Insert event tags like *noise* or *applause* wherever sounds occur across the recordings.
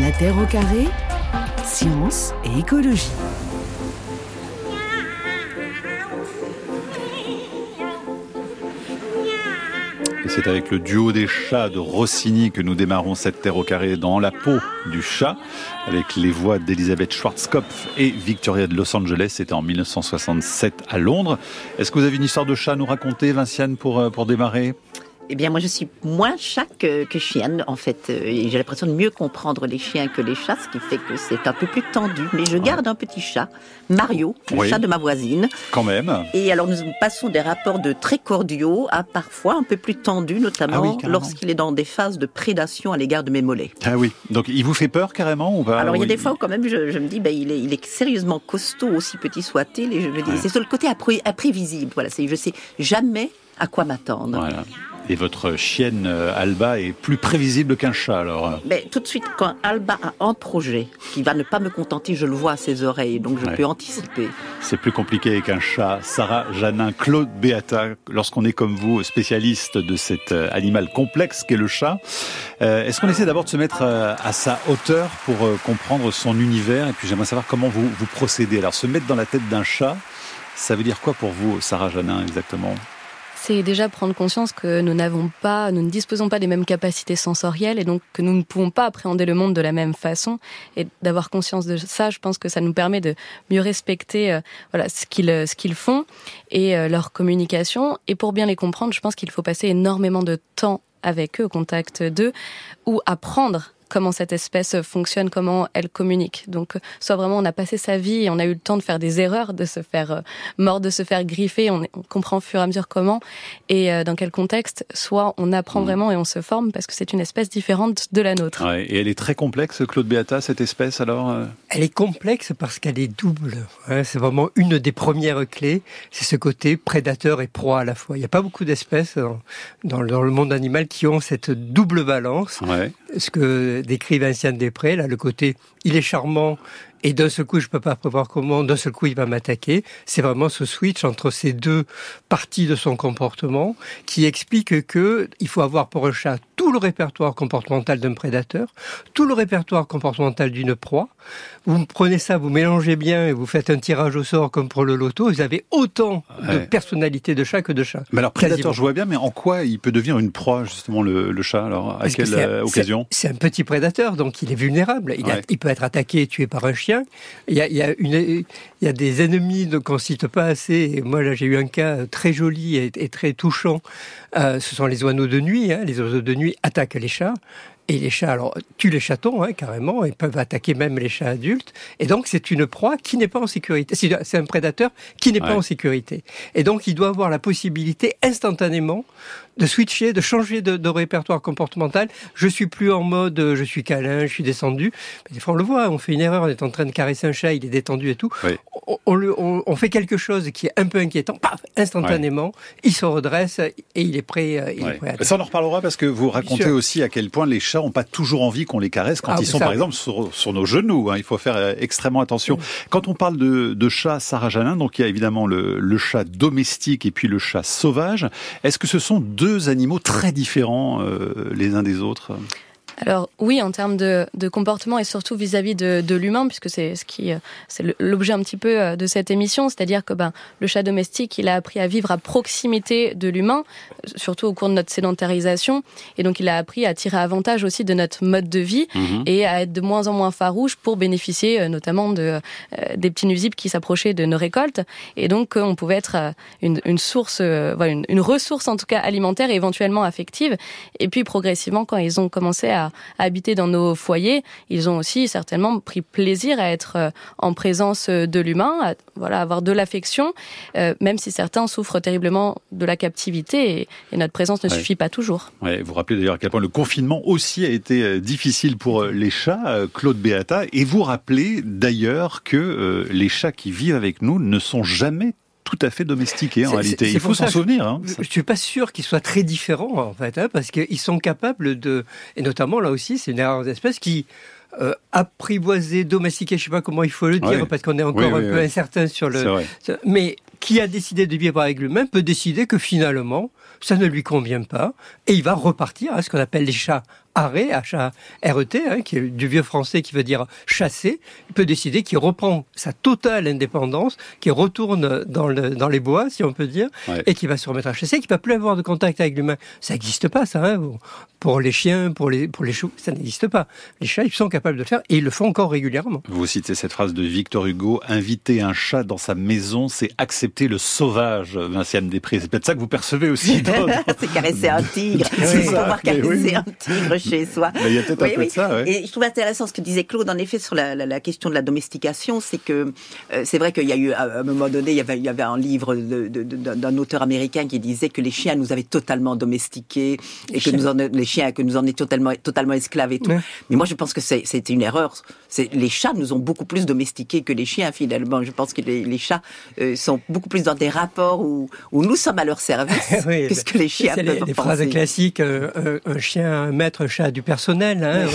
La Terre au carré, science et écologie. C'est avec le duo des chats de Rossini que nous démarrons cette terre au carré dans la peau du chat, avec les voix d'Elisabeth Schwarzkopf et Victoria de Los Angeles. C'était en 1967 à Londres. Est-ce que vous avez une histoire de chat à nous raconter, Vinciane, pour, euh, pour démarrer? Eh bien, moi, je suis moins chat que, que chienne, en fait. Euh, et j'ai l'impression de mieux comprendre les chiens que les chats, ce qui fait que c'est un peu plus tendu. Mais je garde un petit chat, Mario, le Oui. chat de ma voisine. Quand même. Et alors, nous passons des rapports de très cordiaux à parfois un peu plus tendus, Ah oui, notamment carrément. lorsqu'il est dans des phases de prédation à l'égard de mes mollets. Ah oui. Donc il vous fait peur carrément ou pas Alors il y a des fois où quand même je, je me dis ben, il, est, il est sérieusement costaud aussi petit soit-il et je me dis Ouais. c'est sur le côté imprévisible voilà je sais jamais à quoi m'attendre. Voilà. Et votre chienne euh, Alba est plus prévisible qu'un chat alors. Mais tout de suite, quand Alba a un projet qui va ne pas me contenter, je le vois à ses oreilles, donc je Ouais. peux anticiper. C'est plus compliqué avec un chat. Sarah Janin, Claude Beata, lorsqu'on est comme vous spécialiste de cet euh, animal complexe qu'est le chat, euh, est-ce qu'on essaie d'abord de se mettre à sa hauteur pour comprendre son univers? Et puis j'aimerais savoir comment vous, vous procédez. Alors se mettre dans la tête d'un chat, ça veut dire quoi pour vous, Sarah Janin, exactement? C'est déjà prendre conscience que nous n'avons pas, nous ne disposons pas des mêmes capacités sensorielles et donc que nous ne pouvons pas appréhender le monde de la même façon. Et d'avoir conscience de ça, je pense que ça nous permet de mieux respecter euh, voilà ce qu'ils ce qu'ils font et euh, leur communication. Et pour bien les comprendre, je pense qu'il faut passer énormément de temps avec eux, au contact d'eux, ou apprendre comment cette espèce fonctionne, comment elle communique. Donc, soit vraiment on a passé sa vie et on a eu le temps de faire des erreurs, de se faire euh, mordre, de se faire griffer, on, on comprend au fur et à mesure comment et euh, dans quel contexte, soit on apprend Mhm. vraiment et on se forme parce que c'est une espèce différente de la nôtre. Ouais, Et elle est très complexe, Claude Beata, cette espèce alors euh? Elle est complexe parce qu'elle est double. Ouais, c'est vraiment une des premières clés. C'est ce côté prédateur et proie à la fois. Il n'y a pas beaucoup d'espèces dans, dans le- dans le monde animal qui ont cette double balance. Ouais. Ce que décrit Vinciane Després, là, le côté il est charmant et d'un seul coup je peux pas prévoir comment, d'un seul coup il va m'attaquer. C'est vraiment ce switch entre ces deux parties de son comportement qui explique que il faut avoir pour un chat tout le répertoire comportemental d'un prédateur, tout le répertoire comportemental d'une proie. Vous prenez ça, vous mélangez bien et vous faites un tirage au sort comme pour le loto. Vous avez autant de Ouais. personnalité de chat que de chat. Mais alors, prédateur, Quasiment. je vois bien, mais en quoi il peut devenir une proie, justement, le, le chat Alors, à Parce quelle euh, occasion? C'est un petit prédateur, donc il est vulnérable. Il, a- il peut être attaqué et tué par un chien. Il y a, il y a, une, il y a des ennemis qu'on cite pas assez. Et moi, là, j'ai eu un cas très joli et, et très touchant. Euh, ce sont les oiseaux de nuit. hein. Les oiseaux de nuit attaquent les chats. Et les chats, alors, tuent les chatons, hein, carrément, et peuvent attaquer même les chats adultes. Et donc, c'est une proie qui n'est pas en sécurité. C'est c'est un prédateur qui n'est Ouais. pas en sécurité. Et donc, il doit avoir la possibilité instantanément de switcher, de changer de, de répertoire comportemental. Je suis plus en mode, euh, je suis câlin, je suis descendu. Mais des fois, on le voit, on fait une erreur, on est en train de caresser un chat, il est détendu et tout. Oui. On, on le- on- on fait quelque chose qui est un peu inquiétant, paf, instantanément, il se redresse et il est prêt. euh, il est Ouais. prêt à Ça, on en reparlera parce que vous racontez aussi à quel point les chats n'ont pas toujours envie qu'on les caresse quand Ah, ils sont, ça- par exemple, sur, sur nos genoux. hein. Il faut faire euh, extrêmement attention. Quand on parle de, de chat Sarah Janin, donc il y a évidemment le, le chat domestique et puis le chat sauvage. Est-ce que ce sont deux animaux très différents euh, les uns des autres Alors oui, en termes de, de comportement et surtout vis-à-vis de, de l'humain, puisque c'est ce qui, euh, c'est l'objet un petit peu euh, de cette émission, c'est-à-dire que ben le chat domestique, il a appris à vivre à proximité de l'humain, surtout au cours de notre sédentarisation, et donc il a appris à tirer avantage aussi de notre mode de vie et à être de moins en moins farouche pour bénéficier euh, notamment de euh, des petits nuisibles qui s'approchaient de nos récoltes, et donc on pouvait être une, une source, euh, voilà, une, une ressource en tout cas alimentaire et éventuellement affective. Et puis progressivement, quand ils ont commencé à, à habiter dans nos foyers, ils ont aussi certainement pris plaisir à être euh, en présence euh, de l'humain, à voilà, avoir de l'affection, euh, même si certains souffrent terriblement de la captivité et, et notre présence ne Ouais. suffit pas toujours. Ouais, vous rappelez d'ailleurs à quel point le confinement aussi a été difficile pour les chats, Claude Beata, et vous rappelez d'ailleurs que euh, les chats qui vivent avec nous ne sont jamais tout à fait domestiqués en réalité. Il faut s'en souvenir. Hein. Je suis pas sûr qu'ils soient très différents en fait, hein, parce qu'ils sont capables de, et notamment là aussi, c'est une d'espèce qui euh, apprivoiser, domestiquer, je sais pas comment il faut le dire, parce qu'on est encore Oui, un peu incertain sur le. Mais qui a décidé de vivre avec lui-même peut décider que finalement ça ne lui convient pas et il va repartir à ce qu'on appelle les chats arrêt, H-A-R-E-T, hein, qui est du vieux français qui veut dire chasser, il peut décider qu'il reprend sa totale indépendance, qu'il retourne dans, le, dans les bois, si on peut dire, et qui va se remettre à chasser, qui ne va plus avoir de contact avec l'humain. Ça n'existe pas, ça. Hein, pour les chiens, pour les, pour les choux, ça n'existe pas. Les chats, ils sont capables de le faire et ils le font encore régulièrement. Vous citez cette phrase de Victor Hugo, inviter un chat dans sa maison, c'est accepter le sauvage, Vinciane Després. C'est peut-être ça que vous percevez aussi. *laughs* c'est caresser un tigre. c'est pouvoir caresser un tigre chez soi. *laughs* il y a peut-être un peu de ça. Et je trouve intéressant ce que disait Claude, en effet, sur la, la, question de la domestication. C'est que euh, c'est vrai qu'il y a eu, à un moment donné, il y avait, il y avait un livre d'un auteur américain qui disait que les chiens nous avaient totalement domestiqués et que nous en, les chiens, que nous en étions totalement, totalement esclaves et tout. Mais moi, je pense que c'était une erreur. Les chats nous ont beaucoup plus domestiqués que les chiens, finalement. Je pense que les, chats euh, sont beaucoup plus dans des rapports où, où nous sommes à leur service *laughs* oui, que que les chiens peuvent les, les phrases classiques, euh, un, chien, un maître, chat du personnel, hein,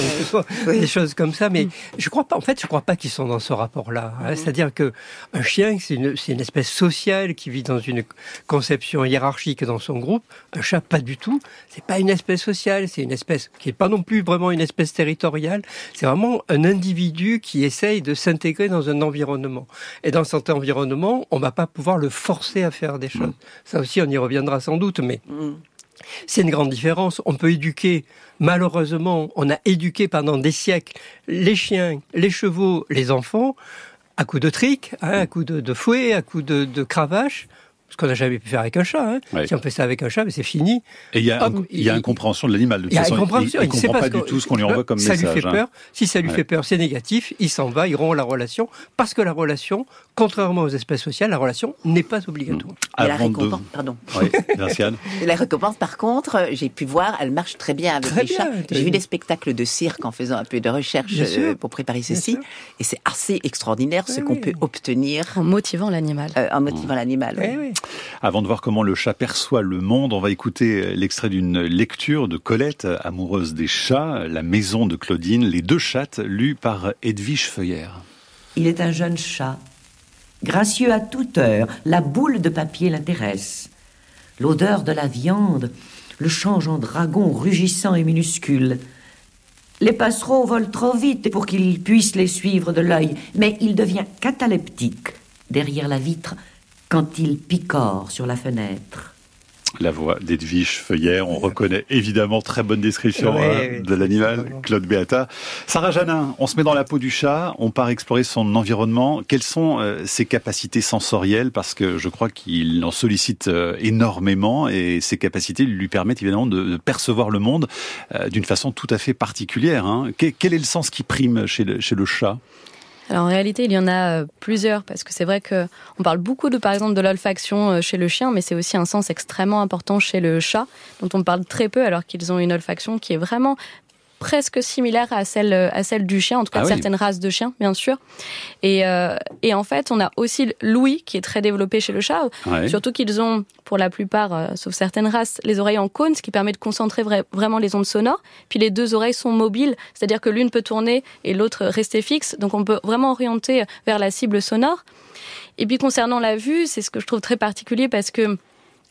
*laughs* des choses comme ça. Mais je crois pas, en fait, je crois pas qu'ils sont dans ce rapport-là. Hein. C'est-à-dire que un chien, c'est une, une espèce sociale qui vit dans une conception hiérarchique dans son groupe. Un chat, pas du tout. C'est pas une espèce sociale, c'est une espèce qui est pas non plus vraiment une espèce territoriale. C'est vraiment un individu qui essaye de s'intégrer dans un environnement. Et dans cet environnement, on va pas pouvoir le forcer à faire des choses. Ça aussi, on y reviendra sans doute, mais mm. C'est une grande différence. On peut éduquer, malheureusement, on a éduqué pendant des siècles les chiens, les chevaux, les enfants, à coups de trick, hein, à coups de, fouet, à coups de, de cravache ce qu'on n'a jamais pu faire avec un chat. Hein. Si on fait ça avec un chat, c'est fini. Et il y a, il y a incompréhension de l'animal. De toute façon, il, ne comprend pas, du tout ce qu'on lui envoie comme ça message. Lui fait hein. peur. Si ça lui fait peur, c'est négatif. Il s'en va, il rompt la relation parce que la relation, contrairement aux espèces sociales, la relation n'est pas obligatoire. Et la récompense, pardon. *laughs* Oui, *laughs* la récompense, par contre, j'ai pu voir, elle marche très bien avec les chats. J'ai vu des spectacles de cirque en faisant un peu de recherche euh, pour préparer ceci, et c'est assez extraordinaire ce qu'on peut obtenir en motivant l'animal. Euh, en motivant l'animal. Oui. Avant de voir comment le chat perçoit le monde, on va écouter l'extrait d'une lecture de Colette, amoureuse des chats, La maison de Claudine, Les deux chattes, lues par Edwige Feuillère. Il est un jeune chat, gracieux à toute heure, la boule de papier l'intéresse. L'odeur de la viande le change en dragon rugissant et minuscule. Les passereaux volent trop vite pour qu'il puisse les suivre de l'œil, mais il devient cataleptique. Derrière la vitre, quand il picore sur la fenêtre. La voix d'Edwige Feuillère, on reconnaît évidemment très bonne description hein, de l'animal, Claude Beata. Sarah Janin, on se met dans la peau du chat, on part explorer son environnement. Quelles sont euh, ses capacités sensorielles? Parce que je crois qu'il en sollicite euh, énormément et ses capacités lui permettent évidemment de, percevoir le monde euh, d'une façon tout à fait particulière. Hein. Quel, est le sens qui prime chez le chat? En réalité, il y en a euh, plusieurs parce que c'est vrai que on parle beaucoup de par exemple de l'olfaction euh, chez le chien, mais c'est aussi un sens extrêmement important chez le chat dont on parle très peu alors qu'ils ont une olfaction qui est vraiment presque similaire à celle, à celle du chien, en tout cas ah certaines races de chiens, bien sûr. Et, euh, et en fait, on a aussi l'ouïe qui est très développé chez le chat, surtout qu'ils ont, pour la plupart, euh, sauf certaines races, les oreilles en cône, ce qui permet de concentrer vraiment les ondes sonores. Puis les deux oreilles sont mobiles, c'est-à-dire que l'une peut tourner et l'autre rester fixe, donc on peut vraiment orienter vers la cible sonore. Et puis concernant la vue, c'est ce que je trouve très particulier parce que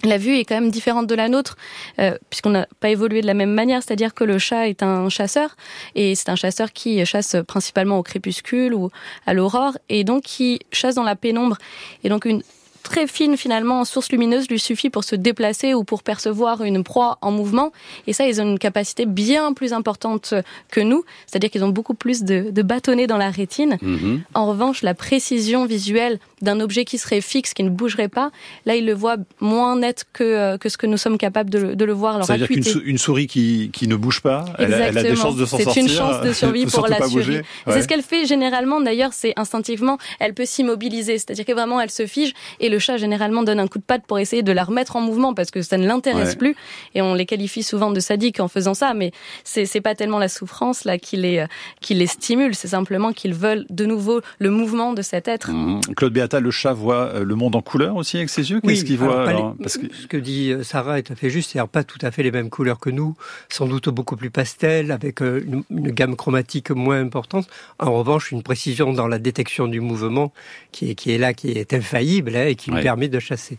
la vue est quand même différente de la nôtre, euh, puisqu'on n'a pas évolué de la même manière. C'est-à-dire que le chat est un chasseur, et c'est un chasseur qui chasse principalement au crépuscule ou à l'aurore, et donc qui chasse dans la pénombre. Et donc une très fine finalement en source lumineuse lui suffit pour se déplacer ou pour percevoir une proie en mouvement. Et ça, ils ont une capacité bien plus importante que nous, c'est-à-dire qu'ils ont beaucoup plus de, de bâtonnets dans la rétine. Mhm. En revanche, la précision visuelle d'un objet qui serait fixe, qui ne bougerait pas, là, ils le voient moins net que, euh, que ce que nous sommes capables de, de le voir. C'est-à-dire qu'une souris qui, qui ne bouge pas, elle, elle, a des chances de s'en sortir. C'est une chance de *laughs* survie pour la survie. C'est ce qu'elle fait généralement, d'ailleurs, c'est instinctivement, elle peut s'immobiliser, c'est-à-dire que vraiment, elle se fige et le chat généralement donne un coup de patte pour essayer de la remettre en mouvement parce que ça ne l'intéresse plus et on les qualifie souvent de sadiques en faisant ça mais c'est c'est pas tellement la souffrance là qui les qui les stimule c'est simplement qu'ils veulent de nouveau le mouvement de cet être. Mmh. Claude Le chat voit euh, le monde en couleur aussi avec ses yeux. Qu'est-ce qu'il voit parce que... ce que dit euh, Sarah est tout à fait juste c'est pas tout à fait les mêmes couleurs que nous sans doute beaucoup plus pastel avec euh, une, une gamme chromatique moins importante. En revanche une précision dans la détection du mouvement qui est, qui est là qui est infaillible hein, et qui lui permet de chasser.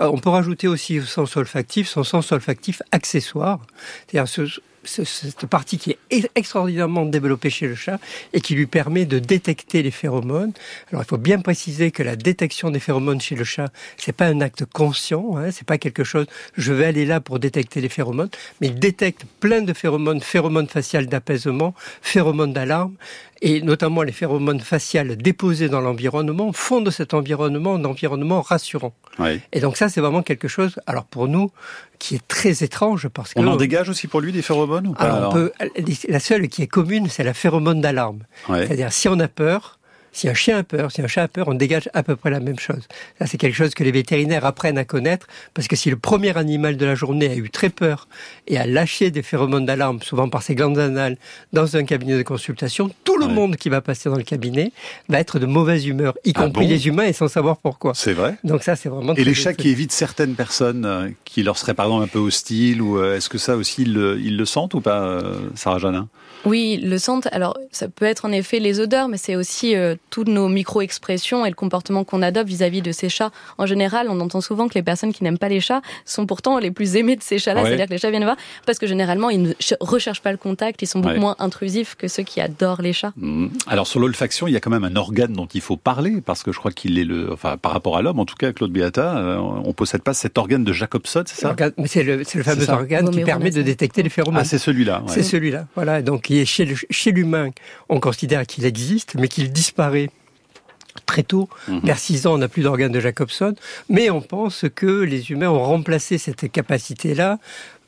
On peut rajouter aussi au sens olfactif son sens olfactif accessoire, c'est-à-dire cette partie qui est extraordinairement développée chez le chat et qui lui permet de détecter les phéromones. Alors il faut bien préciser que la détection des phéromones chez le chat, c'est pas un acte conscient, hein, c'est pas quelque chose. Je vais aller là pour détecter les phéromones, mais il détecte plein de phéromones, phéromones faciales d'apaisement, phéromones d'alarme, et notamment les phéromones faciales déposés dans l'environnement font de cet environnement un environnement rassurant. Et donc ça, c'est vraiment quelque chose, alors pour nous, qui est très étrange parce que... On en dégage aussi pour lui des phéromones ou pas, alors, La seule qui est commune, c'est la phéromone d'alarme. C'est-à-dire, si on a peur, si un chien a peur, si un chat a peur, on dégage à peu près la même chose. Ça, c'est quelque chose que les vétérinaires apprennent à connaître, parce que si le premier animal de la journée a eu très peur et a lâché des phéromones d'alarme, souvent par ses glandes anales, dans un cabinet de consultation, tout le monde qui va passer dans le cabinet va être de mauvaise humeur, y ah compris les humains, et sans savoir pourquoi. C'est vrai. Donc ça, c'est vraiment. Et les chats qui évitent certaines personnes euh, qui leur seraient par exemple un peu hostiles, ou euh, est-ce que ça aussi ils le, sentent ou pas, euh, Sarah Janin? Oui, le sentent. Alors ça peut être en effet les odeurs, mais c'est aussi toutes nos micro-expressions et le comportement qu'on adopte vis-à-vis de ces chats. En général, on entend souvent que les personnes qui n'aiment pas les chats sont pourtant les plus aimées de ces chats-là. C'est-à-dire que les chats viennent voir parce que généralement, ils ne recherchent pas le contact, ils sont beaucoup moins intrusifs que ceux qui adorent les chats. Mmh. Alors sur l'olfaction, il y a quand même un organe dont il faut parler parce que je crois qu'il est le, enfin par rapport à l'homme, en tout cas Claude Beata, euh, on possède pas cet organe de Jacobson, c'est ça? Mais c'est le, le, fameux organe qui permet de détecter les phéromones. Ah, c'est celui-là. C'est celui-là. Voilà. Donc, chez l'humain, on considère qu'il existe, mais qu'il disparaît très tôt. Mhm. Vers 6 ans, on n'a plus d'organes de Jacobson. Mais on pense que les humains ont remplacé cette capacité-là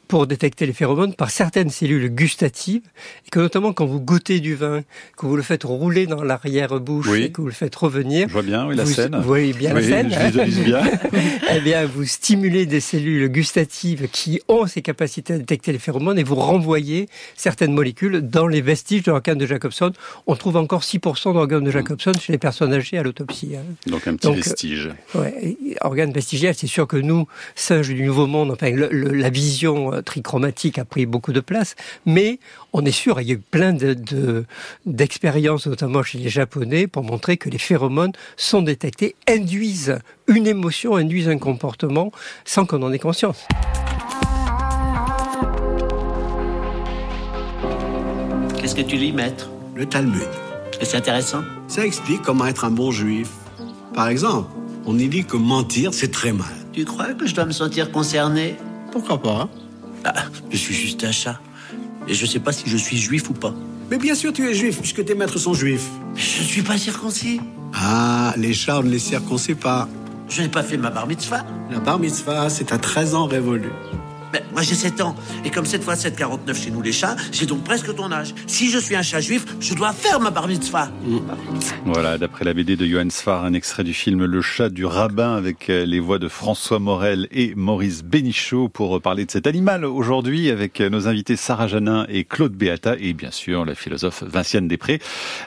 pour détecter les phéromones par certaines cellules gustatives, et que notamment quand vous goûtez du vin, que vous le faites rouler dans l'arrière-bouche et que vous le faites revenir, je vois bien oui, la vous, scène. Vous voyez bien la scène. Je bien. *laughs* eh bien, vous stimulez des cellules gustatives qui ont ces capacités à détecter les phéromones et vous renvoyez certaines molécules dans les vestiges de l'organe de Jacobson. On trouve encore 6% d'organes de Jacobson chez les personnes âgées à l'autopsie. Hein. Donc un petit vestige. Ouais, organe vestigial, c'est sûr que nous, singes du Nouveau Monde, enfin la vision trichromatique a pris beaucoup de place, mais on est sûr, il y a eu plein d'expériences, notamment chez les Japonais, pour montrer que les phéromones sont détectés, induisent une émotion, induisent un comportement sans qu'on en ait conscience. Qu'est-ce que tu lis, maître? Le Talmud. Et c'est intéressant? Ça explique comment être un bon juif. Par exemple, on y dit que mentir, c'est très mal. Tu crois que je dois me sentir concerné? Pourquoi pas? Ah, *laughs* je suis juste un chat. Et je sais pas si je suis juif ou pas. Mais bien sûr, tu es juif, puisque tes maîtres sont juifs. Je suis pas circoncis. Ah, les chats, on ne les circoncis pas. Je n'ai pas fait ma bar mitzvah. La bar mitzvah, c'est à 13 ans révolu. Ben, moi j'ai 7 ans. Et comme cette fois 7,49 chez nous les chats, j'ai donc presque ton âge. Si je suis un chat juif, je dois faire ma bar mitzvah. Mm. Voilà, d'après la BD de Johann Sfar, un extrait du film Le chat du rabbin avec euh, les voix de François Morel et Maurice Bénichot pour parler de cet animal aujourd'hui avec euh, nos invités Sarah Janin et Claude Beata et bien sûr la philosophe Vinciane Després.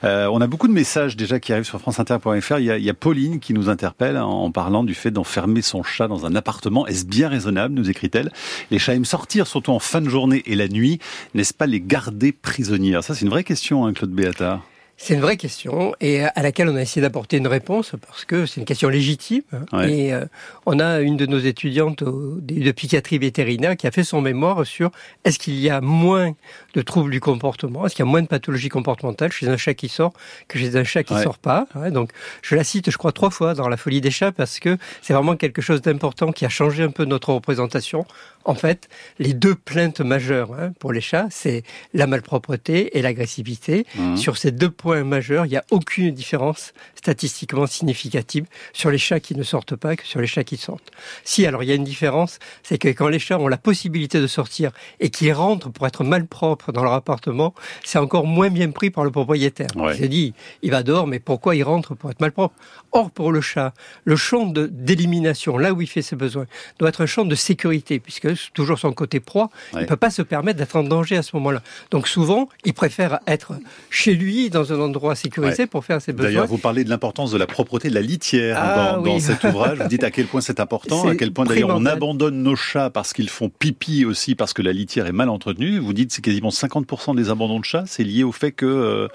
Euh, on a beaucoup de messages déjà qui arrivent sur franceinter.fr. Il, il y a Pauline qui nous interpelle en parlant du fait d'enfermer son chat dans un appartement. Est-ce bien raisonnable, nous écrit-elle les chats aiment sortir, surtout en fin de journée et la nuit. N'est-ce pas les garder prisonnières? Ça, c'est une vraie question, hein, Claude Beata. C'est une vraie question et à laquelle on a essayé d'apporter une réponse parce que c'est une question légitime. Et euh, on a une de nos étudiantes de psychiatrie vétérinaire qui a fait son mémoire sur est-ce qu'il y a moins de troubles du comportement, est-ce qu'il y a moins de pathologies comportementales chez un chat qui sort que chez un chat qui sort pas. donc je la cite, je crois, trois fois dans La folie des chats parce que c'est vraiment quelque chose d'important qui a changé un peu notre représentation. En fait, les deux plaintes majeures hein, pour les chats, c'est la malpropreté et l'agressivité. Mmh. Sur ces deux points majeur, il n'y a aucune différence statistiquement significative sur les chats qui ne sortent pas que sur les chats qui sortent. Si, alors il y a une différence, c'est que quand les chats ont la possibilité de sortir et qu'ils rentrent pour être malpropres dans leur appartement, c'est encore moins bien pris par le propriétaire. Il se dit, il va dehors, mais pourquoi il rentre pour être malpropre? Or, pour le chat, le champ d'élimination, là où il fait ses besoins, doit être un champ de sécurité, puisque toujours son côté proie, il ne peut pas se permettre d'être en danger à ce moment-là. Donc souvent, il préfère être chez lui, dans un endroit sécurisé pour faire ses besoins. D'ailleurs, vous parlez de l'importance de la propreté de la litière ah dans, dans, cet ouvrage. Vous dites à quel point *laughs* c'est important, à quel point d'ailleurs on abandonne nos chats parce qu'ils font pipi aussi parce que la litière est mal entretenue. Vous dites c'est quasiment 50% des abandons de chats, c'est lié au fait que. Euh,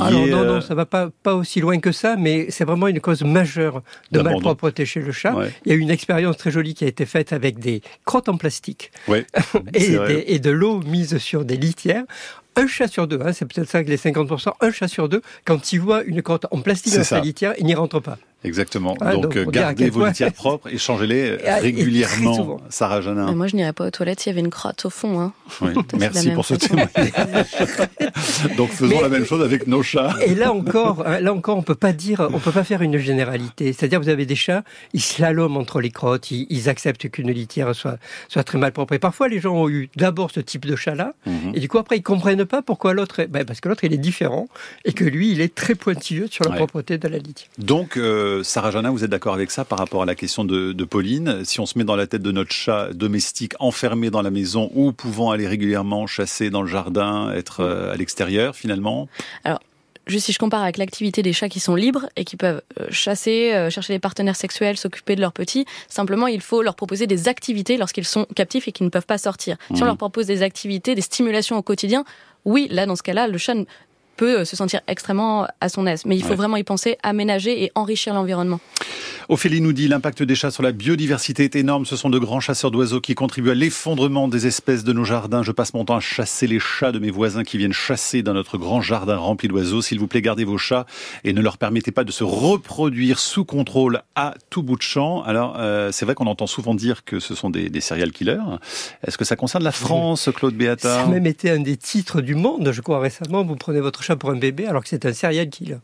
Alors non, non, ça va pas pas aussi loin que ça, mais c'est vraiment une cause majeure de malpropreté chez le chat. Il y a une expérience très jolie qui a été faite avec des crottes en plastique *laughs* et, et de l'eau mise sur des litières un chat sur deux, hein, c'est peut-être ça que les 50%, un chat sur deux, quand il voit une crotte en plastique dans sa litière, il n'y rentre pas. Exactement. donc, euh, gardez vos litières *laughs* propres et changez-les régulièrement, Sarah Janin. moi, je n'irais pas aux toilettes s'il y avait une crotte au fond. Hein. Merci pour ce témoignage. *laughs* donc faisons la même chose avec nos chats. Et là encore, hein, là encore, on peut pas dire, on peut pas faire une généralité. C'est-à-dire, vous avez des chats, ils slaloment entre les crottes, ils, acceptent qu'une litière soit, soit très mal propre. Et parfois, les gens ont eu d'abord ce type de chat-là, mhm. et du coup, après, ils comprennent pas pourquoi l'autre, ben, parce que l'autre, il est différent, et que lui, il est très pointilleux sur la propreté de la litière. Donc, euh, Sarah Jana, vous êtes d'accord avec ça par rapport à la question de, Pauline? Si on se met dans la tête de notre chat domestique enfermé dans la maison ou pouvant aller régulièrement chasser dans le jardin, être euh, à l'extérieur finalement? Alors, juste si je compare avec l'activité des chats qui sont libres et qui peuvent euh, chasser, euh, chercher des partenaires sexuels, s'occuper de leurs petits, simplement il faut leur proposer des activités lorsqu'ils sont captifs et qu'ils ne peuvent pas sortir. Si on mmh. leur propose des activités, des stimulations au quotidien, oui, là dans ce cas-là, le chat peut se sentir extrêmement à son aise. Mais il faut vraiment y penser, aménager et enrichir l'environnement. Ophélie nous dit l'impact des chats sur la biodiversité est énorme. Ce sont de grands chasseurs d'oiseaux qui contribuent à l'effondrement des espèces de nos jardins. Je passe mon temps à chasser les chats de mes voisins qui viennent chasser dans notre grand jardin rempli d'oiseaux. S'il vous plaît, gardez vos chats et ne leur permettez pas de se reproduire sous contrôle à tout bout de champ. Alors, euh, c'est vrai qu'on entend souvent dire que ce sont des, des serial killers. Est-ce que ça concerne la France, Claude Beata Ça a même été un des titres du monde, je crois, récemment. Vous prenez votre pour un bébé alors que c'est un serial killer.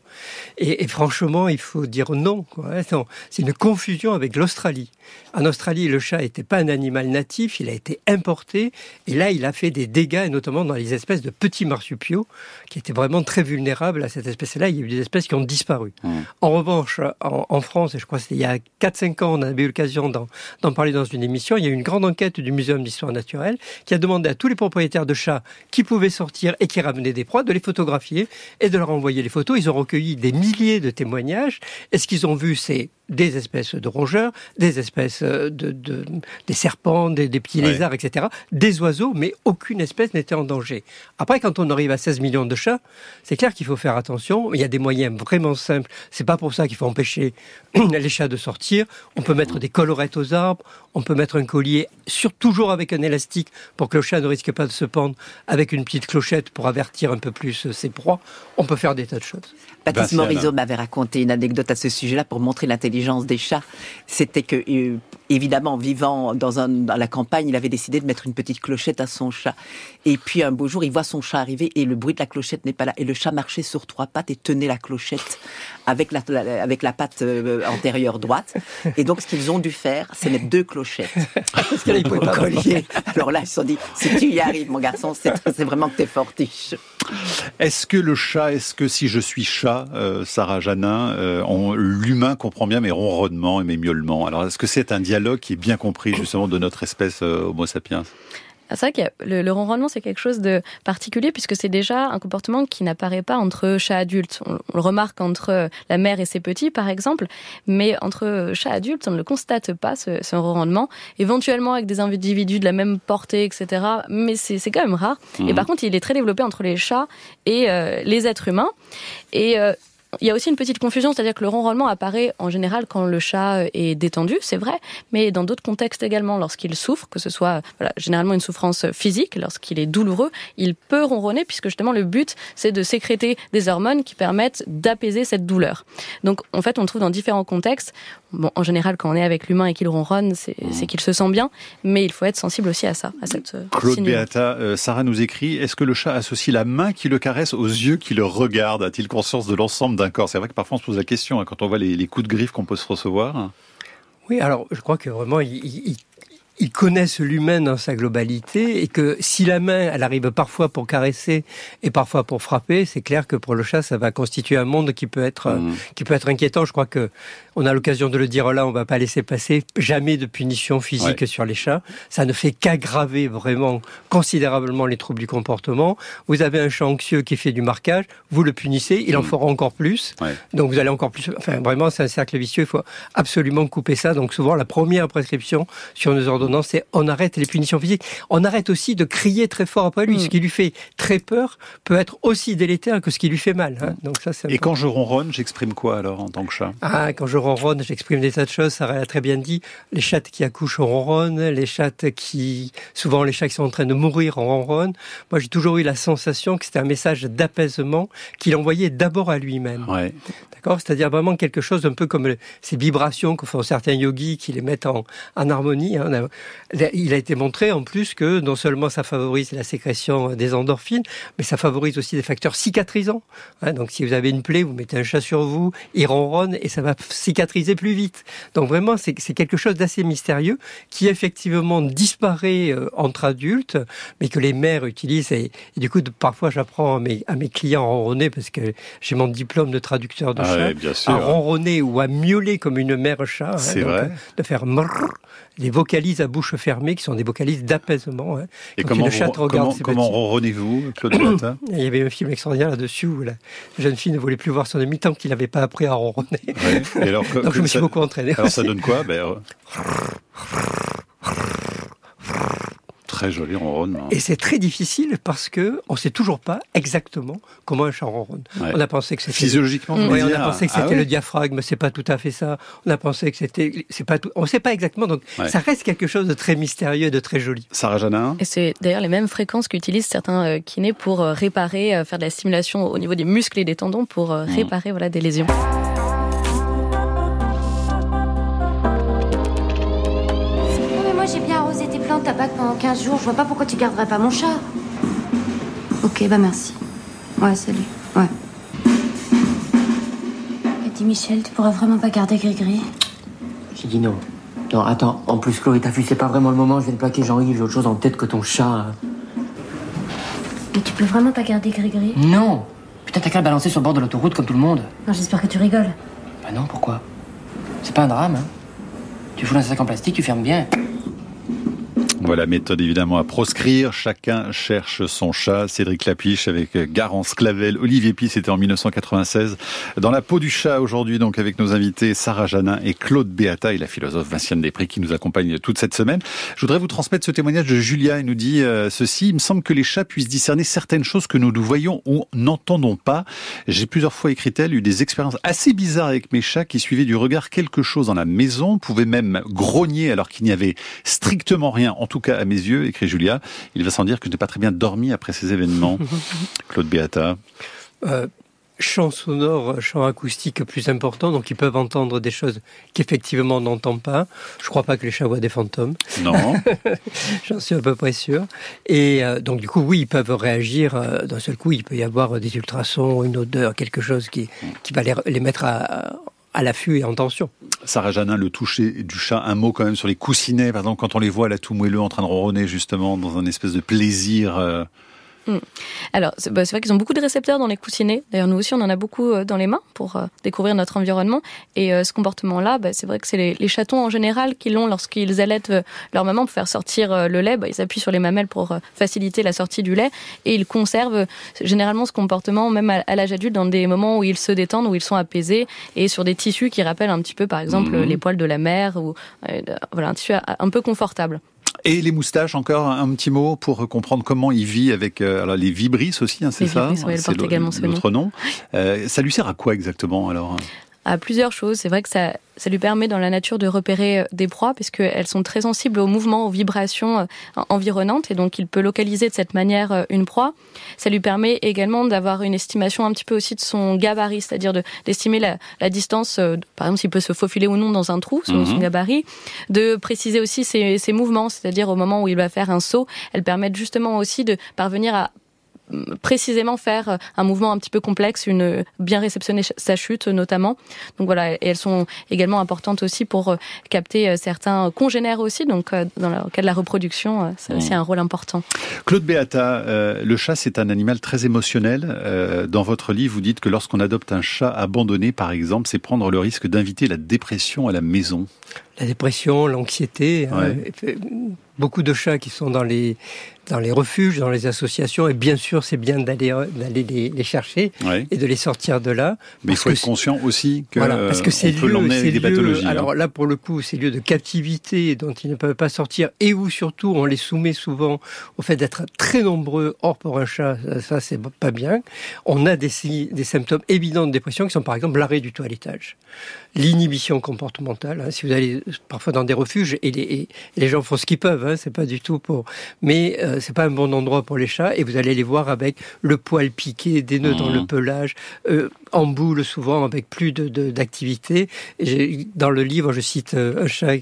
Et, et, franchement, il faut dire non. *laughs* C'est une confusion avec l'Australie. En Australie, le chat n'était pas un animal natif, il a été importé, et là, il a fait des dégâts, et notamment dans les espèces de petits marsupiaux, qui étaient vraiment très vulnérables à cette espèce-là. Il y a eu des espèces qui ont disparu. Mmh. En revanche, en, France, et je crois que c'était il y a 4-5 ans, on avait eu l'occasion d'en parler dans une émission, il y a eu une grande enquête du Muséum d'histoire naturelle qui a demandé à tous les propriétaires de chats qui pouvaient sortir et qui ramenaient des proies de les photographier et de leur envoyer les photos. Ils ont recueilli des milliers de témoignages, et ce qu'ils ont vu, c'est des espèces de rongeurs, des espèces euh, de, des serpents, des, petits lézards, etc., des oiseaux, mais aucune espèce n'était en danger. Après, quand on arrive à 16 millions de chats, c'est clair qu'il faut faire attention. Il y a des moyens vraiment simples. C'est pas pour ça qu'il faut empêcher *clears throat* les chats de sortir. On peut mettre des colorettes aux arbres, on peut mettre un collier, sur, toujours avec un élastique pour que le chat ne risque pas de se pendre, avec une petite clochette pour avertir un peu plus ses proies. On peut faire des tas de choses. Baptiste Morisot m'avait raconté une anecdote à ce sujet-là pour montrer l'intelligence des chats. C'était que, euh, évidemment, vivant dans, un, dans la campagne, il avait décidé de mettre une petite clochette à son chat. Et puis un beau jour, il voit son chat arriver et le bruit de la clochette n'est pas là. Et le chat marchait sur trois pattes et tenait la clochette avec la, avec la patte euh, antérieure droite. Et donc, ce qu'ils ont dû faire, c'est mettre deux clochettes. *laughs* Parce qu'il pas collier. Alors là, ils se sont dit, si tu y arrives, mon garçon, c'est vraiment que t'es fortiche. Est-ce que le chat, est-ce que si je suis chat, euh, Sarah Janin, euh, l'humain comprend bien mes ronronnements et mes miaulements? Alors, est-ce que c'est un dialogue qui est bien compris justement de notre espèce euh, Homo sapiens? Ah, c'est vrai que le, ronronnement, c'est quelque chose de particulier puisque c'est déjà un comportement qui n'apparaît pas entre chats adultes. On, le remarque entre la mère et ses petits, par exemple, mais entre chats adultes, on ne le constate pas, ce, ce ronronnement. Éventuellement avec des individus de la même portée, etc. Mais c'est quand même rare. Et mmh. par contre, il est très développé entre les chats et euh, les êtres humains. Et euh, il y a aussi une petite confusion, c'est-à-dire que le ronronnement apparaît en général quand le chat euh, est détendu, c'est vrai, mais dans d'autres contextes également, lorsqu'il souffre, que ce soit voilà, généralement une souffrance physique, lorsqu'il est douloureux, il peut ronronner puisque justement le but c'est de sécréter des hormones qui permettent d'apaiser cette douleur. Donc en fait on le trouve dans différents contextes. Bon, en général quand on est avec l'humain et qu'il ronronne, c'est mmh. qu'il se sent bien, mais il faut être sensible aussi à ça, à cette euh, Claude Beata, euh, Sarah nous écrit, est-ce que le chat associe la main qui le caresse aux yeux qui le regardent? A-t-il conscience de l'ensemble D'accord, C'est vrai que parfois on se pose la question hein, quand on voit les, coups de griffe qu'on peut se recevoir. Oui, alors je crois que vraiment il, ils connaissent l'humain dans sa globalité et que si la main, elle arrive parfois pour caresser et parfois pour frapper, c'est clair que pour le chat, ça va constituer un monde qui peut être, Mmh. qui peut être inquiétant. Je crois que on a l'occasion de le dire là, on va pas laisser passer jamais de punition physique Ouais. sur les chats. Ça ne fait qu'aggraver vraiment considérablement les troubles du comportement. Vous avez un chat anxieux qui fait du marquage, vous le punissez, il en Mmh. fera encore plus. Ouais. Donc vous allez encore plus. Enfin, vraiment, c'est un cercle vicieux. Il faut absolument couper ça. Donc souvent, la première prescription sur nos c'est on arrête les punitions physiques. On arrête aussi de crier très fort après lui. Mm. Ce qui lui fait très peur peut être aussi délétère que ce qui lui fait mal. hein. Donc ça, c'est Et quand je ronronne, j'exprime quoi alors en tant que chat? Ah, quand je ronronne, j'exprime des tas de choses. Sarah l'a très bien dit. Les chattes qui accouchent ronronnent. Les chattes qui, souvent les chats qui sont en train de mourir ronronnent. Moi, j'ai toujours eu la sensation que c'était un message d'apaisement qu'il envoyait d'abord à lui-même. Ouais. D'accord? C'est-à-dire vraiment quelque chose un peu comme ces vibrations que font certains yogis qui les mettent en, en harmonie. hein. Il a été montré en plus que non seulement ça favorise la sécrétion des endorphines, mais ça favorise aussi des facteurs cicatrisants. hein. Donc si vous avez une plaie, vous mettez un chat sur vous, il ronronne et ça va cicatriser plus vite. Donc vraiment, c'est quelque chose d'assez mystérieux qui effectivement disparaît euh, entre adultes, mais que les mères utilisent. Et, et du coup, parfois, j'apprends à mes, à mes clients à ronronner parce que j'ai mon diplôme de traducteur de Ah chat ouais, bien sûr. à ronronner ou à miauler comme une mère chat. hein, C'est vrai. euh, De faire mrrr, des vocalises à bouche fermée qui sont des vocalises d'apaisement. hein. Et Quand comment, une chatte regarde comment, comment ronronnez-vous, Claude Beata *coughs* Il y avait un film extraordinaire là-dessus où la jeune fille ne voulait plus voir son ami tant qu'il n'avait pas appris à ronronner. Ouais. Et alors, que- *laughs* Donc je me suis ça- beaucoup entraîné. Alors ça donne quoi ben, euh, *laughs* Très joli ronronnement. Et c'est très difficile parce que on sait toujours pas exactement comment un chat ronronne. Ouais. On a pensé que c'était Physiologiquement, voulez on a pensé que Ah c'était ouais le diaphragme, c'est pas tout à fait ça. On a pensé que c'était, c'est pas tout. On sait pas exactement. Donc Ouais. ça reste quelque chose de très mystérieux, et de très joli. Sarah Janin Et c'est d'ailleurs les mêmes fréquences qu'utilisent certains euh, kinés pour euh, réparer, euh, faire de la stimulation au niveau des muscles et des tendons pour euh, réparer voilà, des lésions. Bac pendant 15 jours. Je vois pas pourquoi tu garderais pas mon chat. Ok, bah merci. Ouais, salut. Ouais. Et dis Michel, tu pourras vraiment pas garder Gris-Gris? J'ai dit non. Non, attends, en plus, Chloé, t'as vu, c'est pas vraiment le moment, je viens de plaquer Jean-Yves, j'ai autre chose en tête que ton chat. hein. Mais tu peux vraiment pas garder Gris-Gris? Non Putain, t'as qu'à le balancer sur le bord de l'autoroute comme tout le monde. Non, j'espère que tu rigoles. Bah non, pourquoi? C'est pas un drame, hein. Tu fous dans un sac en plastique, tu fermes bien. Voilà, méthode évidemment à proscrire. Chacun cherche son chat. Cédric Lapiche avec Garance Clavel, Olivier Pi, c'était en 1996. Dans la peau du chat aujourd'hui, donc avec nos invités Sarah Janin et Claude Beata la philosophe Vinciane Després qui nous accompagne toute cette semaine. Je voudrais vous transmettre ce témoignage de Julia. Il nous dit euh, ceci. Il me semble que les chats puissent discerner certaines choses que nous nous voyons ou n'entendons pas. J'ai plusieurs fois, écrit-elle, eu des expériences assez bizarres avec mes chats qui suivaient du regard quelque chose dans la maison, pouvaient même grogner alors qu'il n'y avait strictement rien, en tout cas à mes yeux, écrit Julia. Il va sans dire que je n'ai pas très bien dormi après ces événements. *laughs* Claude Beata. Euh, champ sonore, champ acoustique plus important, donc ils peuvent entendre des choses qu'effectivement on n'entend pas. Je crois pas que les chats voient des fantômes. Non. *laughs* J'en suis à peu près sûr. Et euh, donc du coup, oui, ils peuvent réagir. euh, D'un seul coup, il peut y avoir des ultrasons, une odeur, quelque chose qui, qui va les, les mettre à, à l'affût et en tension. Sarah Janin, le toucher du chat, un mot quand même sur les coussinets, par exemple, quand on les voit là tout moelleux en train de ronronner justement dans un espèce de plaisir. euh, Alors, c'est bah, c'est vrai qu'ils ont beaucoup de récepteurs dans les coussinets. D'ailleurs, nous aussi, on en a beaucoup euh, dans les mains pour euh, découvrir notre environnement. Et euh, ce comportement-là, bah, c'est vrai que c'est les, les chatons en général qui l'ont lorsqu'ils allaitent leur maman pour faire sortir le lait. Bah, ils appuient sur les mamelles pour faciliter la sortie du lait. Et ils conservent généralement ce comportement, même à, à l'âge adulte, dans des moments où ils se détendent, où ils sont apaisés, et sur des tissus qui rappellent un petit peu, par exemple, Mhm. les poils de la mère, ou voilà, un tissu un peu confortable. Et les moustaches, encore un petit mot pour comprendre comment il vit avec euh, alors les vibrisses aussi, hein, c'est Les ça oui, C'est portent le- également ce nom. l'autre nom. Euh, ça lui sert à quoi exactement alors à plusieurs choses. C'est vrai que ça, ça lui permet dans la nature de repérer euh, des proies, puisqu'elles sont très sensibles aux mouvements, aux vibrations euh, environnantes, et donc il peut localiser de cette manière euh, une proie. Ça lui permet également d'avoir une estimation un petit peu aussi de son gabarit, c'est-à-dire de- d'estimer la, la distance, par exemple s'il peut se faufiler ou non dans un trou selon Mhm. son gabarit, de préciser aussi ses, ses mouvements, c'est-à-dire au moment où il va faire un saut, elles permettent justement aussi de parvenir à précisément faire un mouvement un petit peu complexe, une bien réceptionner sa chute notamment. Donc voilà, et elles sont également importantes aussi pour capter certains congénères aussi. Donc dans le cas de la reproduction, c'est aussi mmh. un rôle important. Claude Beata, le chat c'est un animal très émotionnel. dans votre livre, vous dites que lorsqu'on adopte un chat abandonné, par exemple, c'est prendre le risque d'inviter la dépression à la maison. La dépression, l'anxiété, hein, beaucoup de chats qui sont dans les dans les refuges, dans les associations, et bien sûr, c'est bien d'aller d'aller les, chercher et de les sortir de là. Mais il faut être conscient aussi que voilà, parce que c'est peut l'emmener avec des pathologies. Hein. Alors là, pour le coup, c'est lieu de captivité dont ils ne peuvent pas sortir, et où surtout on les soumet souvent au fait d'être très nombreux. Or, pour un chat, ça c'est pas bien. On a des, des symptômes évidents de dépression qui sont par exemple l'arrêt du toilettage, l'inhibition comportementale. Hein, si vous allez parfois dans des refuges et les, les gens font ce qu'ils peuvent Hein, c'est pas du tout pour. Mais euh, c'est pas un bon endroit pour les chats et vous allez les voir avec le poil piqué, des nœuds dans le mmh. pelage, euh, en boule souvent avec plus de d'activité. Dans le livre, je cite euh, un chat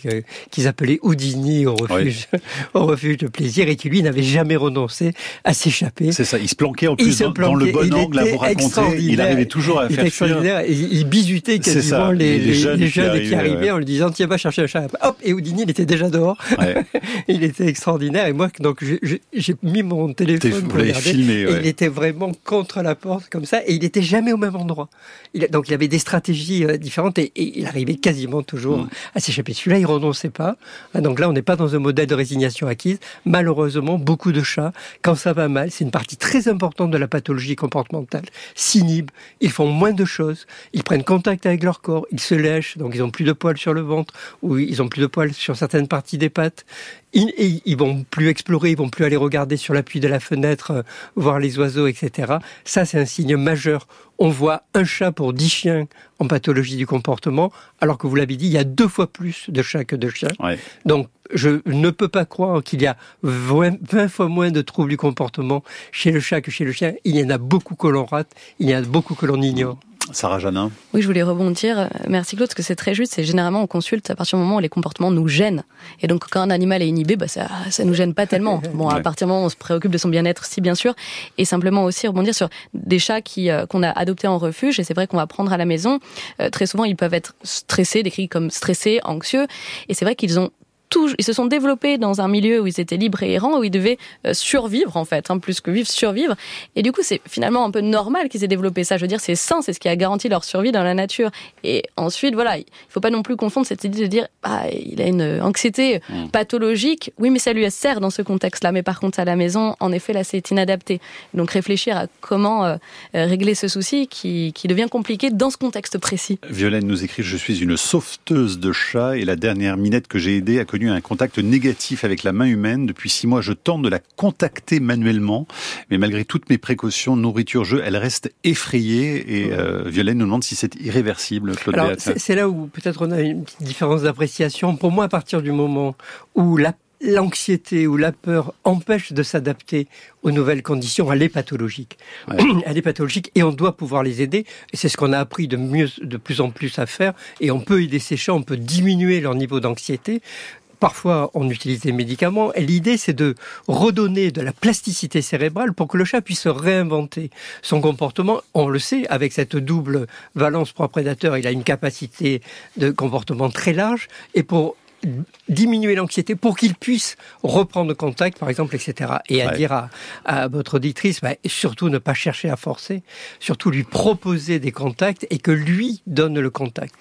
qu'ils appelaient Houdini au refuge, *laughs* au refuge de plaisir et qui lui n'avait jamais renoncé à s'échapper. C'est ça, il se planquait en plus dans, le bon angle à vous raconter. Il arrivait toujours à faire fuir. Il, il bisutait quasiment les, les, jeunes, qui, arrivaient, en lui disant tiens va chercher un chat. Hop et Houdini il était déjà dehors. *laughs* il était extraordinaire et moi donc j'ai mis mon téléphone pour regarder. et il était vraiment contre la porte comme ça et il était jamais au même endroit. Il, donc il avait des stratégies euh, différentes et, il arrivait quasiment toujours mm. à s'échapper. Celui-là, il renonçait pas. Ah, donc là, on n'est pas dans un modèle de résignation acquise. Malheureusement, beaucoup de chats, quand ça va mal, c'est une partie très importante de la pathologie comportementale, s'inhibent, ils font moins de choses, ils prennent contact avec leur corps, ils se lèchent, donc ils ont plus de poils sur le ventre ou ils ont plus de poils sur certaines parties des pattes. Ils, ils vont plus explorer, ils vont plus aller regarder sur l'appui de la fenêtre, euh, voir les oiseaux, etc. Ça, c'est un signe majeur on voit un chat pour dix chiens en pathologie du comportement, alors que vous l'avez dit, il y a deux fois plus de chats que de chiens. Donc, je ne peux pas croire qu'il y a 20 fois moins de troubles du comportement chez le chat que chez le chien. Il y en a beaucoup que l'on rate, il y en a beaucoup que l'on ignore. Sarah Janin. Oui, je voulais rebondir. Merci Claude, parce que c'est très juste. C'est généralement on consulte à partir du moment où les comportements nous gênent. Et donc quand un animal est inhibé, bah ça, ça nous gêne pas tellement. *laughs* Bon, à partir du moment où on se préoccupe de son bien-être, si bien sûr. Et simplement aussi rebondir sur des chats qui euh, qu'on a adoptés en refuge. Et c'est vrai qu'on va prendre à la maison. Euh, très souvent, ils peuvent être stressés, décrits comme stressés, anxieux. Et c'est vrai qu'ils ont ils se sont développés dans un milieu où ils étaient libres et errants, où ils devaient euh, survivre en fait, hein, plus que vivre, survivre. Et du coup, c'est finalement un peu normal qu'ils aient développé ça. Je veux dire, c'est sain, c'est ce qui a garanti leur survie dans la nature. Et ensuite, voilà, il faut pas non plus confondre cette idée de dire, ah, il a une anxiété mmh. pathologique. Oui, mais ça lui sert dans ce contexte-là. Mais par contre, à la maison, en effet, là, c'est inadapté. Donc, réfléchir à comment euh, euh, régler ce souci qui, qui devient compliqué dans ce contexte précis. Violaine nous écrit, je suis une sauveteuse de chats et la dernière minette que j'ai aidée a connu un contact négatif avec la main humaine. Depuis six mois, je tente de la contacter manuellement, mais malgré toutes mes précautions, nourriture, jeu, elle reste effrayée. Et euh, Violaine nous demande si c'est irréversible, Claude C'est là où peut-être on a une petite différence d'appréciation. Pour moi, à partir du moment où la l'anxiété ou la peur empêche de s'adapter aux nouvelles conditions, elle est pathologique. *clears throat* Elle est pathologique et on doit pouvoir les aider. Et c'est ce qu'on a appris de mieux, de plus en plus à faire. Et on peut aider ces chats, on peut diminuer leur niveau d'anxiété. Parfois, on utilise des médicaments. L'idée, c'est de redonner de la plasticité cérébrale pour que le chat puisse réinventer son comportement. On le sait, avec cette double valence proie-prédateur, il a une capacité de comportement très large. Et pour diminuer l'anxiété pour qu'il puisse reprendre contact, par exemple, etc. Et à dire à, à, votre auditrice, bah, surtout ne pas chercher à forcer, surtout lui proposer des contacts et que lui donne le contact.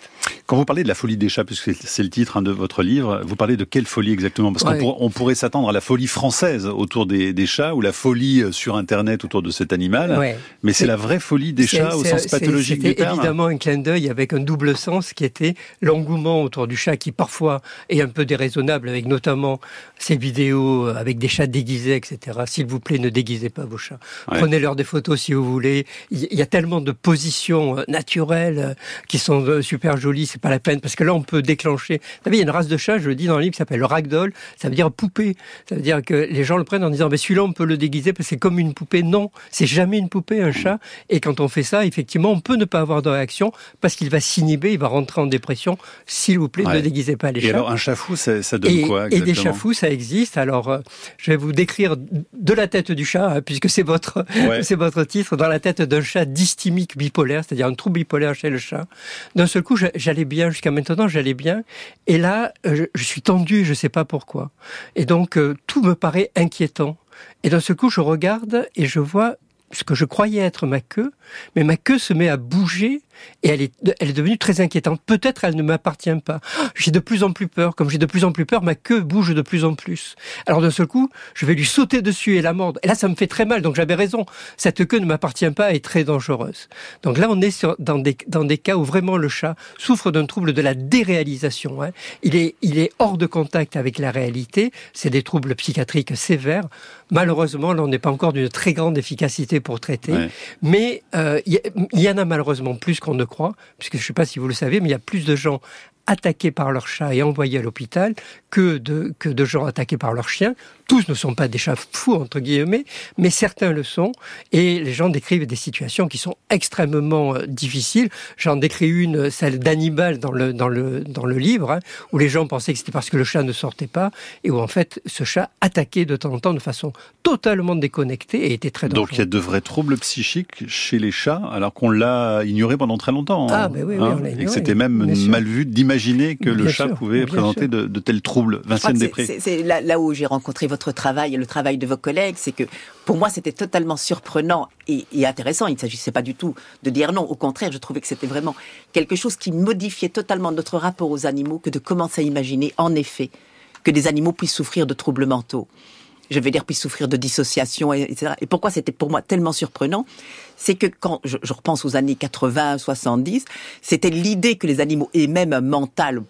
Quand vous parlez de la folie des chats, puisque c'est le titre hein, de votre livre, vous parlez de quelle folie exactement? Parce qu'on pourrait s'attendre à la folie française autour des, des, chats ou la folie euh, sur Internet autour de cet animal, mais c'est la vraie folie des chats au sens pathologique du terme? évidemment un clin d'œil avec un double sens qui était l'engouement autour du chat qui parfois est un peu déraisonnable, avec notamment ces vidéos avec des chats déguisés, etc. S'il vous plaît, ne déguisez pas vos chats. Prenez-leur des photos si vous voulez. Il y a tellement de positions euh, naturelles euh, qui sont super jolies pas la peine parce que là on peut déclencher. Vous savez, il y a une race de chat, je le dis dans le livre, qui s'appelle le ragdoll. Ça veut dire poupée. Ça veut dire que les gens le prennent en disant, mais celui-là on peut le déguiser parce que c'est comme une poupée. Non, c'est jamais une poupée, un chat. Et quand on fait ça, effectivement, on peut ne pas avoir de réaction parce qu'il va s'inhiber, il va rentrer en dépression. S'il vous plaît, ne déguisez pas les chats. Et alors un ça, donne quoi exactement Et des chats fous, ça existe. Alors euh, je vais vous décrire de la tête du chat, hein, puisque c'est votre, *laughs* c'est votre titre, dans la tête d'un chat dysthymique bipolaire, c'est-à-dire un trouble bipolaire chez le chat. D'un seul coup, j'allais bien jusqu'à maintenant, j'allais bien, et là, euh, je, suis tendu, je ne sais pas pourquoi. Et donc, euh, tout me paraît inquiétant. Et d'un seul coup, je regarde et je vois ce que je croyais être ma queue, mais ma queue se met à bouger et elle est, elle est devenue très inquiétante. Peut-être elle ne m'appartient pas. J'ai de plus en plus peur. Comme j'ai de plus en plus peur, ma queue bouge de plus en plus. Alors d'un seul coup, je vais lui sauter dessus et la mordre. Et là, ça me fait très mal. Donc j'avais raison. Cette queue ne m'appartient pas et est très dangereuse. Donc là, on est sur, dans, des, dans des cas où vraiment le chat souffre d'un trouble de la déréalisation. Hein. Il, est, il est hors de contact avec la réalité. C'est des troubles psychiatriques sévères. Malheureusement, là, on n'est pas encore d'une très grande efficacité pour traiter. Mais euh, il y, en a malheureusement plus qu'on ne croit, puisque je ne sais pas si vous le savez, mais il y a plus de gens attaqués par leur chat et envoyés à l'hôpital que de, que de gens attaqués par leur chien. Tous ne sont pas des chats fous, entre guillemets, mais certains le sont. Et les gens décrivent des situations qui sont extrêmement euh, difficiles. J'en décris une, celle d'Hannibal dans le, dans, le, dans le livre, hein, où les gens pensaient que c'était parce que le chat ne sortait pas, et où en fait ce chat attaquait de temps en temps de façon totalement déconnectée et était très dangereux. Donc il y a de vrais troubles psychiques chez les chats, alors qu'on l'a ignoré pendant très longtemps. Ah, ben oui, oui, hein, Et que c'était même mal vu d'imaginer que le chat pouvait présenter de, de, tels troubles. Després. C'est là, là où j'ai rencontré votre travail et le travail de vos collègues, c'est que pour moi c'était totalement surprenant et, intéressant. Il ne s'agissait pas du tout de dire non. Au contraire, je trouvais que c'était vraiment quelque chose qui modifiait totalement notre rapport aux animaux que de commencer à imaginer en effet que des animaux puissent souffrir de troubles mentaux je vais dire, puissent souffrir de dissociation, etc. Et pourquoi c'était pour moi tellement surprenant? C'est que quand je, je, repense aux années 80, 70, c'était l'idée que les animaux aient même un mental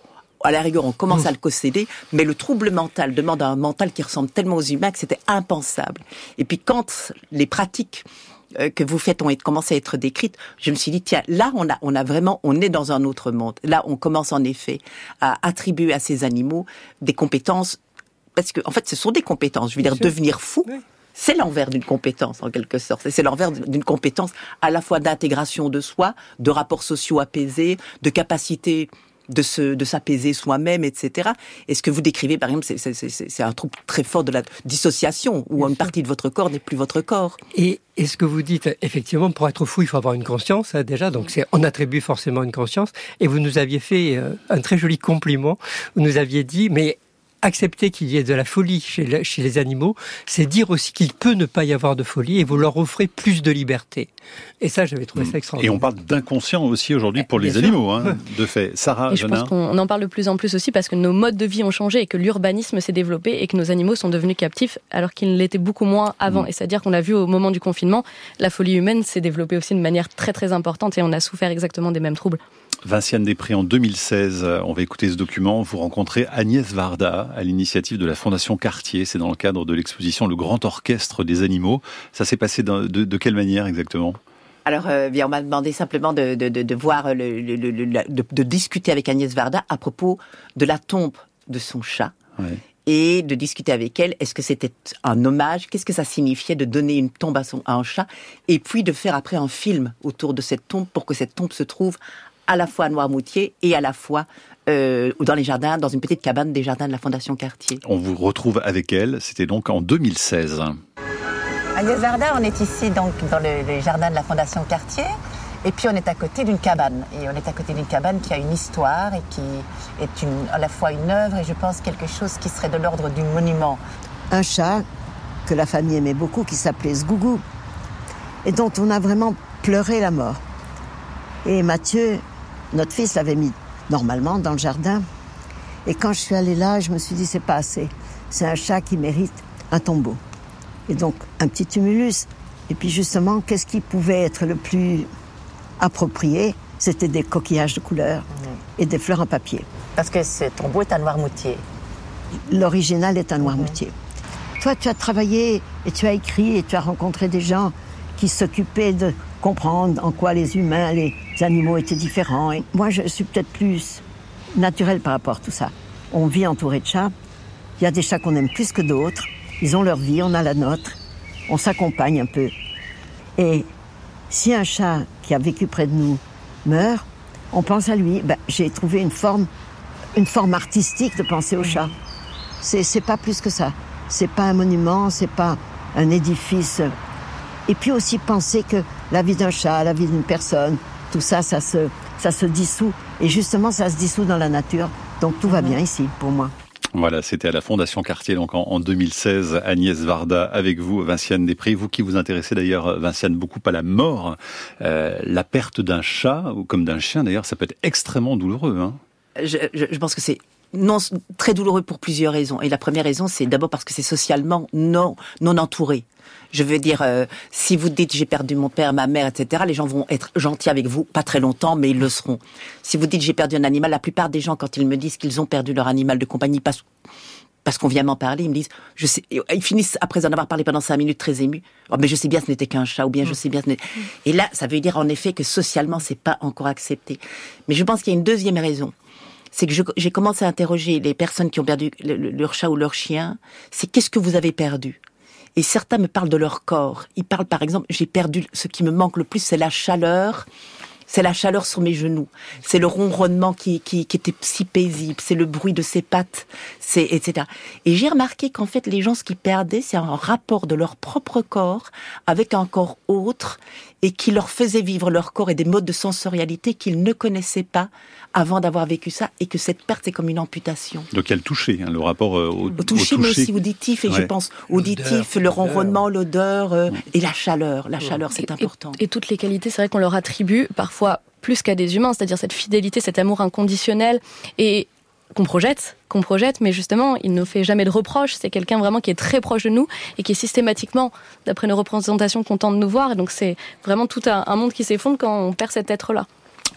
à la rigueur, on commence à le concéder, mais le trouble mental demande un mental qui ressemble tellement aux humains que c'était impensable. Et puis quand les pratiques euh, que vous faites ont commencé à être décrites, je me suis dit tiens là on a on a vraiment on est dans un autre monde. Là on commence en effet à attribuer à ces animaux des compétences parce que en fait ce sont des compétences. Je veux dire devenir fou. C'est l'envers d'une compétence, en quelque sorte. C'est l'envers d'une compétence à la fois d'intégration de soi, de rapports sociaux apaisés, de capacité de se, de s'apaiser soi-même, etc. Et ce que vous décrivez, par exemple, c'est un trouble très fort de la dissociation, où une partie de votre corps n'est plus votre corps. Et, et, ce que vous dites, effectivement, pour être fou, il faut avoir une conscience, hein, déjà. Donc, on attribue forcément une conscience. Et vous nous aviez fait euh, un très joli compliment. Vous nous aviez dit, mais accepter qu'il y ait de la folie chez, les animaux, c'est dire aussi qu'il peut ne pas y avoir de folie et vous leur offrez plus de liberté. Et ça, j'avais trouvé ça extraordinaire. Et on parle d'inconscient aussi aujourd'hui pour les animaux, hein, *laughs* de fait. Sarah, et je pense qu'on en parle de plus en plus aussi parce que nos modes de vie ont changé et que l'urbanisme s'est développé et que nos animaux sont devenus captifs alors qu'ils l'étaient beaucoup moins avant. Mm. Et c'est-à-dire qu'on a vu au moment du confinement, la folie humaine s'est développée aussi de manière très très importante et on a souffert exactement des mêmes troubles. Vinciane Després, en 2016, euh, on va écouter ce document, vous rencontrez Agnès Varda à l'initiative de la Fondation Cartier. C'est dans le cadre de l'exposition Le Grand Orchestre des Animaux. Ça s'est passé de, quelle manière exactement? Alors, euh, on m'a demandé simplement de, de, voir, le, de, discuter avec Agnès Varda à propos de la tombe de son chat. Et de discuter avec elle, est-ce que c'était un hommage? Qu'est-ce que ça signifiait de donner une tombe à, son, à un chat? Et puis de faire après un film autour de cette tombe pour que cette tombe se trouve à la fois à Noirmoutier et à la fois euh, dans les jardins, dans une petite cabane des jardins de la Fondation Cartier. On vous retrouve avec elle, c'était donc en 2016. Agnès Varda, on est ici donc dans les jardins de la Fondation Cartier. Et puis on est à côté d'une cabane. Et on est à côté d'une cabane qui a une histoire et qui est une, à la fois une œuvre et je pense quelque chose qui serait de l'ordre du monument. Un chat que la famille aimait beaucoup qui s'appelait Sgougou et dont on a vraiment pleuré la mort. Et Mathieu notre fils l'avait mis normalement dans le jardin. Et quand je suis allée là, je me suis dit, c'est pas assez. C'est un chat qui mérite un tombeau. Et donc, un petit tumulus. Et puis justement, qu'est-ce qui pouvait être le plus approprié? C'était des coquillages de couleur et des fleurs en papier. Parce que ce tombeau est un noirmoutier. L'original est un noirmoutier. Toi, tu as travaillé et tu as écrit et tu as rencontré des gens qui s'occupaient de, comprendre en quoi les humains, les animaux étaient différents. Et moi, je suis peut-être plus naturel par rapport à tout ça. On vit entouré de chats. Il y a des chats qu'on aime plus que d'autres. Ils ont leur vie, on a la nôtre. On s'accompagne un peu. Et si un chat qui a vécu près de nous meurt, on pense à lui. Ben, J'ai trouvé une forme, une forme artistique de penser au chat. C'est pas plus que ça. C'est pas un monument, c'est pas un édifice. Et puis aussi penser que la vie d'un chat, la vie d'une personne, tout ça, ça se, ça se dissout. Et justement, ça se dissout dans la nature. Donc tout va bien ici, pour moi. Voilà, c'était à la Fondation Cartier, donc en, en 2016, Agnès Varda avec vous, Vinciane Després. Vous qui vous intéressez d'ailleurs, Vinciane, beaucoup à la mort, euh, la perte d'un chat, ou comme d'un chien d'ailleurs, ça peut être extrêmement douloureux. Hein. je, je, je pense que c'est non très douloureux pour plusieurs raisons. Et la première raison, c'est d'abord parce que c'est socialement non non entouré. Je veux dire, euh, si vous dites j'ai perdu mon père, ma mère, etc., les gens vont être gentils avec vous, pas très longtemps, mais ils le seront. Si vous dites j'ai perdu un animal, la plupart des gens, quand ils me disent qu'ils ont perdu leur animal de compagnie, parce, parce qu'on vient m'en parler, ils me disent, je sais, ils finissent après en avoir parlé pendant cinq minutes très émus. Oh, mais je sais bien, ce n'était qu'un chat, ou bien je sais bien, ce n'était... Et là, ça veut dire en effet que socialement, c'est pas encore accepté. Mais je pense qu'il y a une deuxième raison c'est que j'ai commencé à interroger les personnes qui ont perdu le, le, leur chat ou leur chien. C'est qu'est-ce que vous avez perdu? Et certains me parlent de leur corps. Ils parlent par exemple, j'ai perdu, ce qui me manque le plus, c'est la chaleur. C'est la chaleur sur mes genoux. C'est le ronronnement qui, qui, qui était si paisible. C'est le bruit de ses pattes. C'est etc. Et j'ai remarqué qu'en fait, les gens, ce qu'ils perdaient, c'est un rapport de leur propre corps avec un corps autre et qui leur faisait vivre leur corps et des modes de sensorialité qu'ils ne connaissaient pas avant d'avoir vécu ça et que cette perte est comme une amputation. Donc il y a le toucher, hein, le rapport euh, au, au, toucher, au, toucher, mais aussi auditif et ouais. je pense auditif, le ronronnement, l'odeur euh, et la chaleur. La chaleur, c'est important. Et, et, toutes les qualités, c'est vrai qu'on leur attribue parfois plus qu'à des humains, c'est-à-dire cette fidélité, cet amour inconditionnel et qu'on projette, qu'on projette, mais justement, il ne fait jamais de reproches. C'est quelqu'un vraiment qui est très proche de nous et qui est systématiquement, d'après nos représentations, content de nous voir. Et donc, c'est vraiment tout un, un monde qui s'effondre quand on perd cet être-là.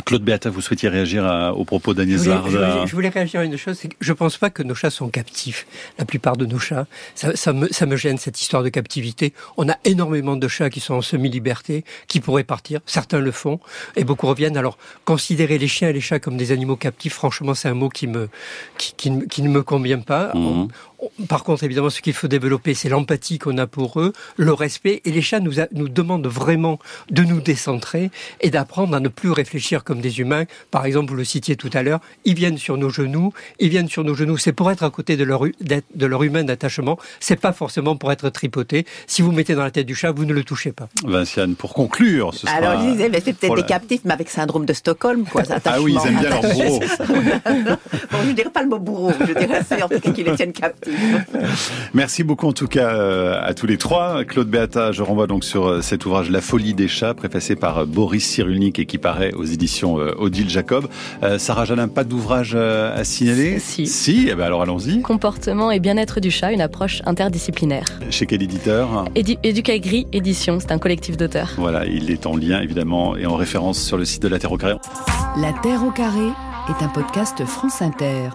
Claude Beata, vous souhaitiez réagir à, aux propos d'Agnès je, Varda je, je voulais réagir à une chose, c'est que je pense pas que nos chats sont captifs. La plupart de nos chats, ça, ça, me, ça me gêne cette histoire de captivité. On a énormément de chats qui sont en semi-liberté, qui pourraient partir. Certains le font et beaucoup reviennent. Alors, considérer les chiens et les chats comme des animaux captifs, franchement, c'est un mot qui me, qui, qui, qui, ne me convient pas. Mmh. On, par contre, évidemment, ce qu'il faut développer, c'est l'empathie qu'on a pour eux, le respect. Et les chats nous, a, nous demandent vraiment de nous décentrer et d'apprendre à ne plus réfléchir comme des humains. Par exemple, vous le citiez tout à l'heure, ils viennent sur nos genoux, ils viennent sur nos genoux. C'est pour être à côté de leur, de leur humain d'attachement. C'est pas forcément pour être tripoté. Si vous mettez dans la tête du chat, vous ne le touchez pas. Vinciane, pour conclure, ce sera... Alors, je disais, mais c'est peut-être des captifs, mais avec syndrome de Stockholm, quoi. *laughs* ah oui, ils aiment bien leur bourreau. *laughs* bon, je dirais pas le mot bourreau, je dirais c'est en tout cas qu'ils les tiennent captifs. *laughs* Merci beaucoup en tout cas euh, à tous les trois. Claude Beata, je renvoie donc sur euh, cet ouvrage La folie des chats, préfacé par euh, Boris Cyrulnik et qui paraît aux éditions Odile Jacob. Euh, Sarah Janin, pas d'ouvrage à signaler Si. Si, eh ben alors allons-y. Comportement et bien-être du chat, une approche interdisciplinaire. Chez quel éditeur Édu Éducagri Édition, c'est un collectif d'auteurs. Voilà, il est en lien évidemment et en référence sur le site de La Terre au Carré. La Terre au Carré est un podcast France Inter.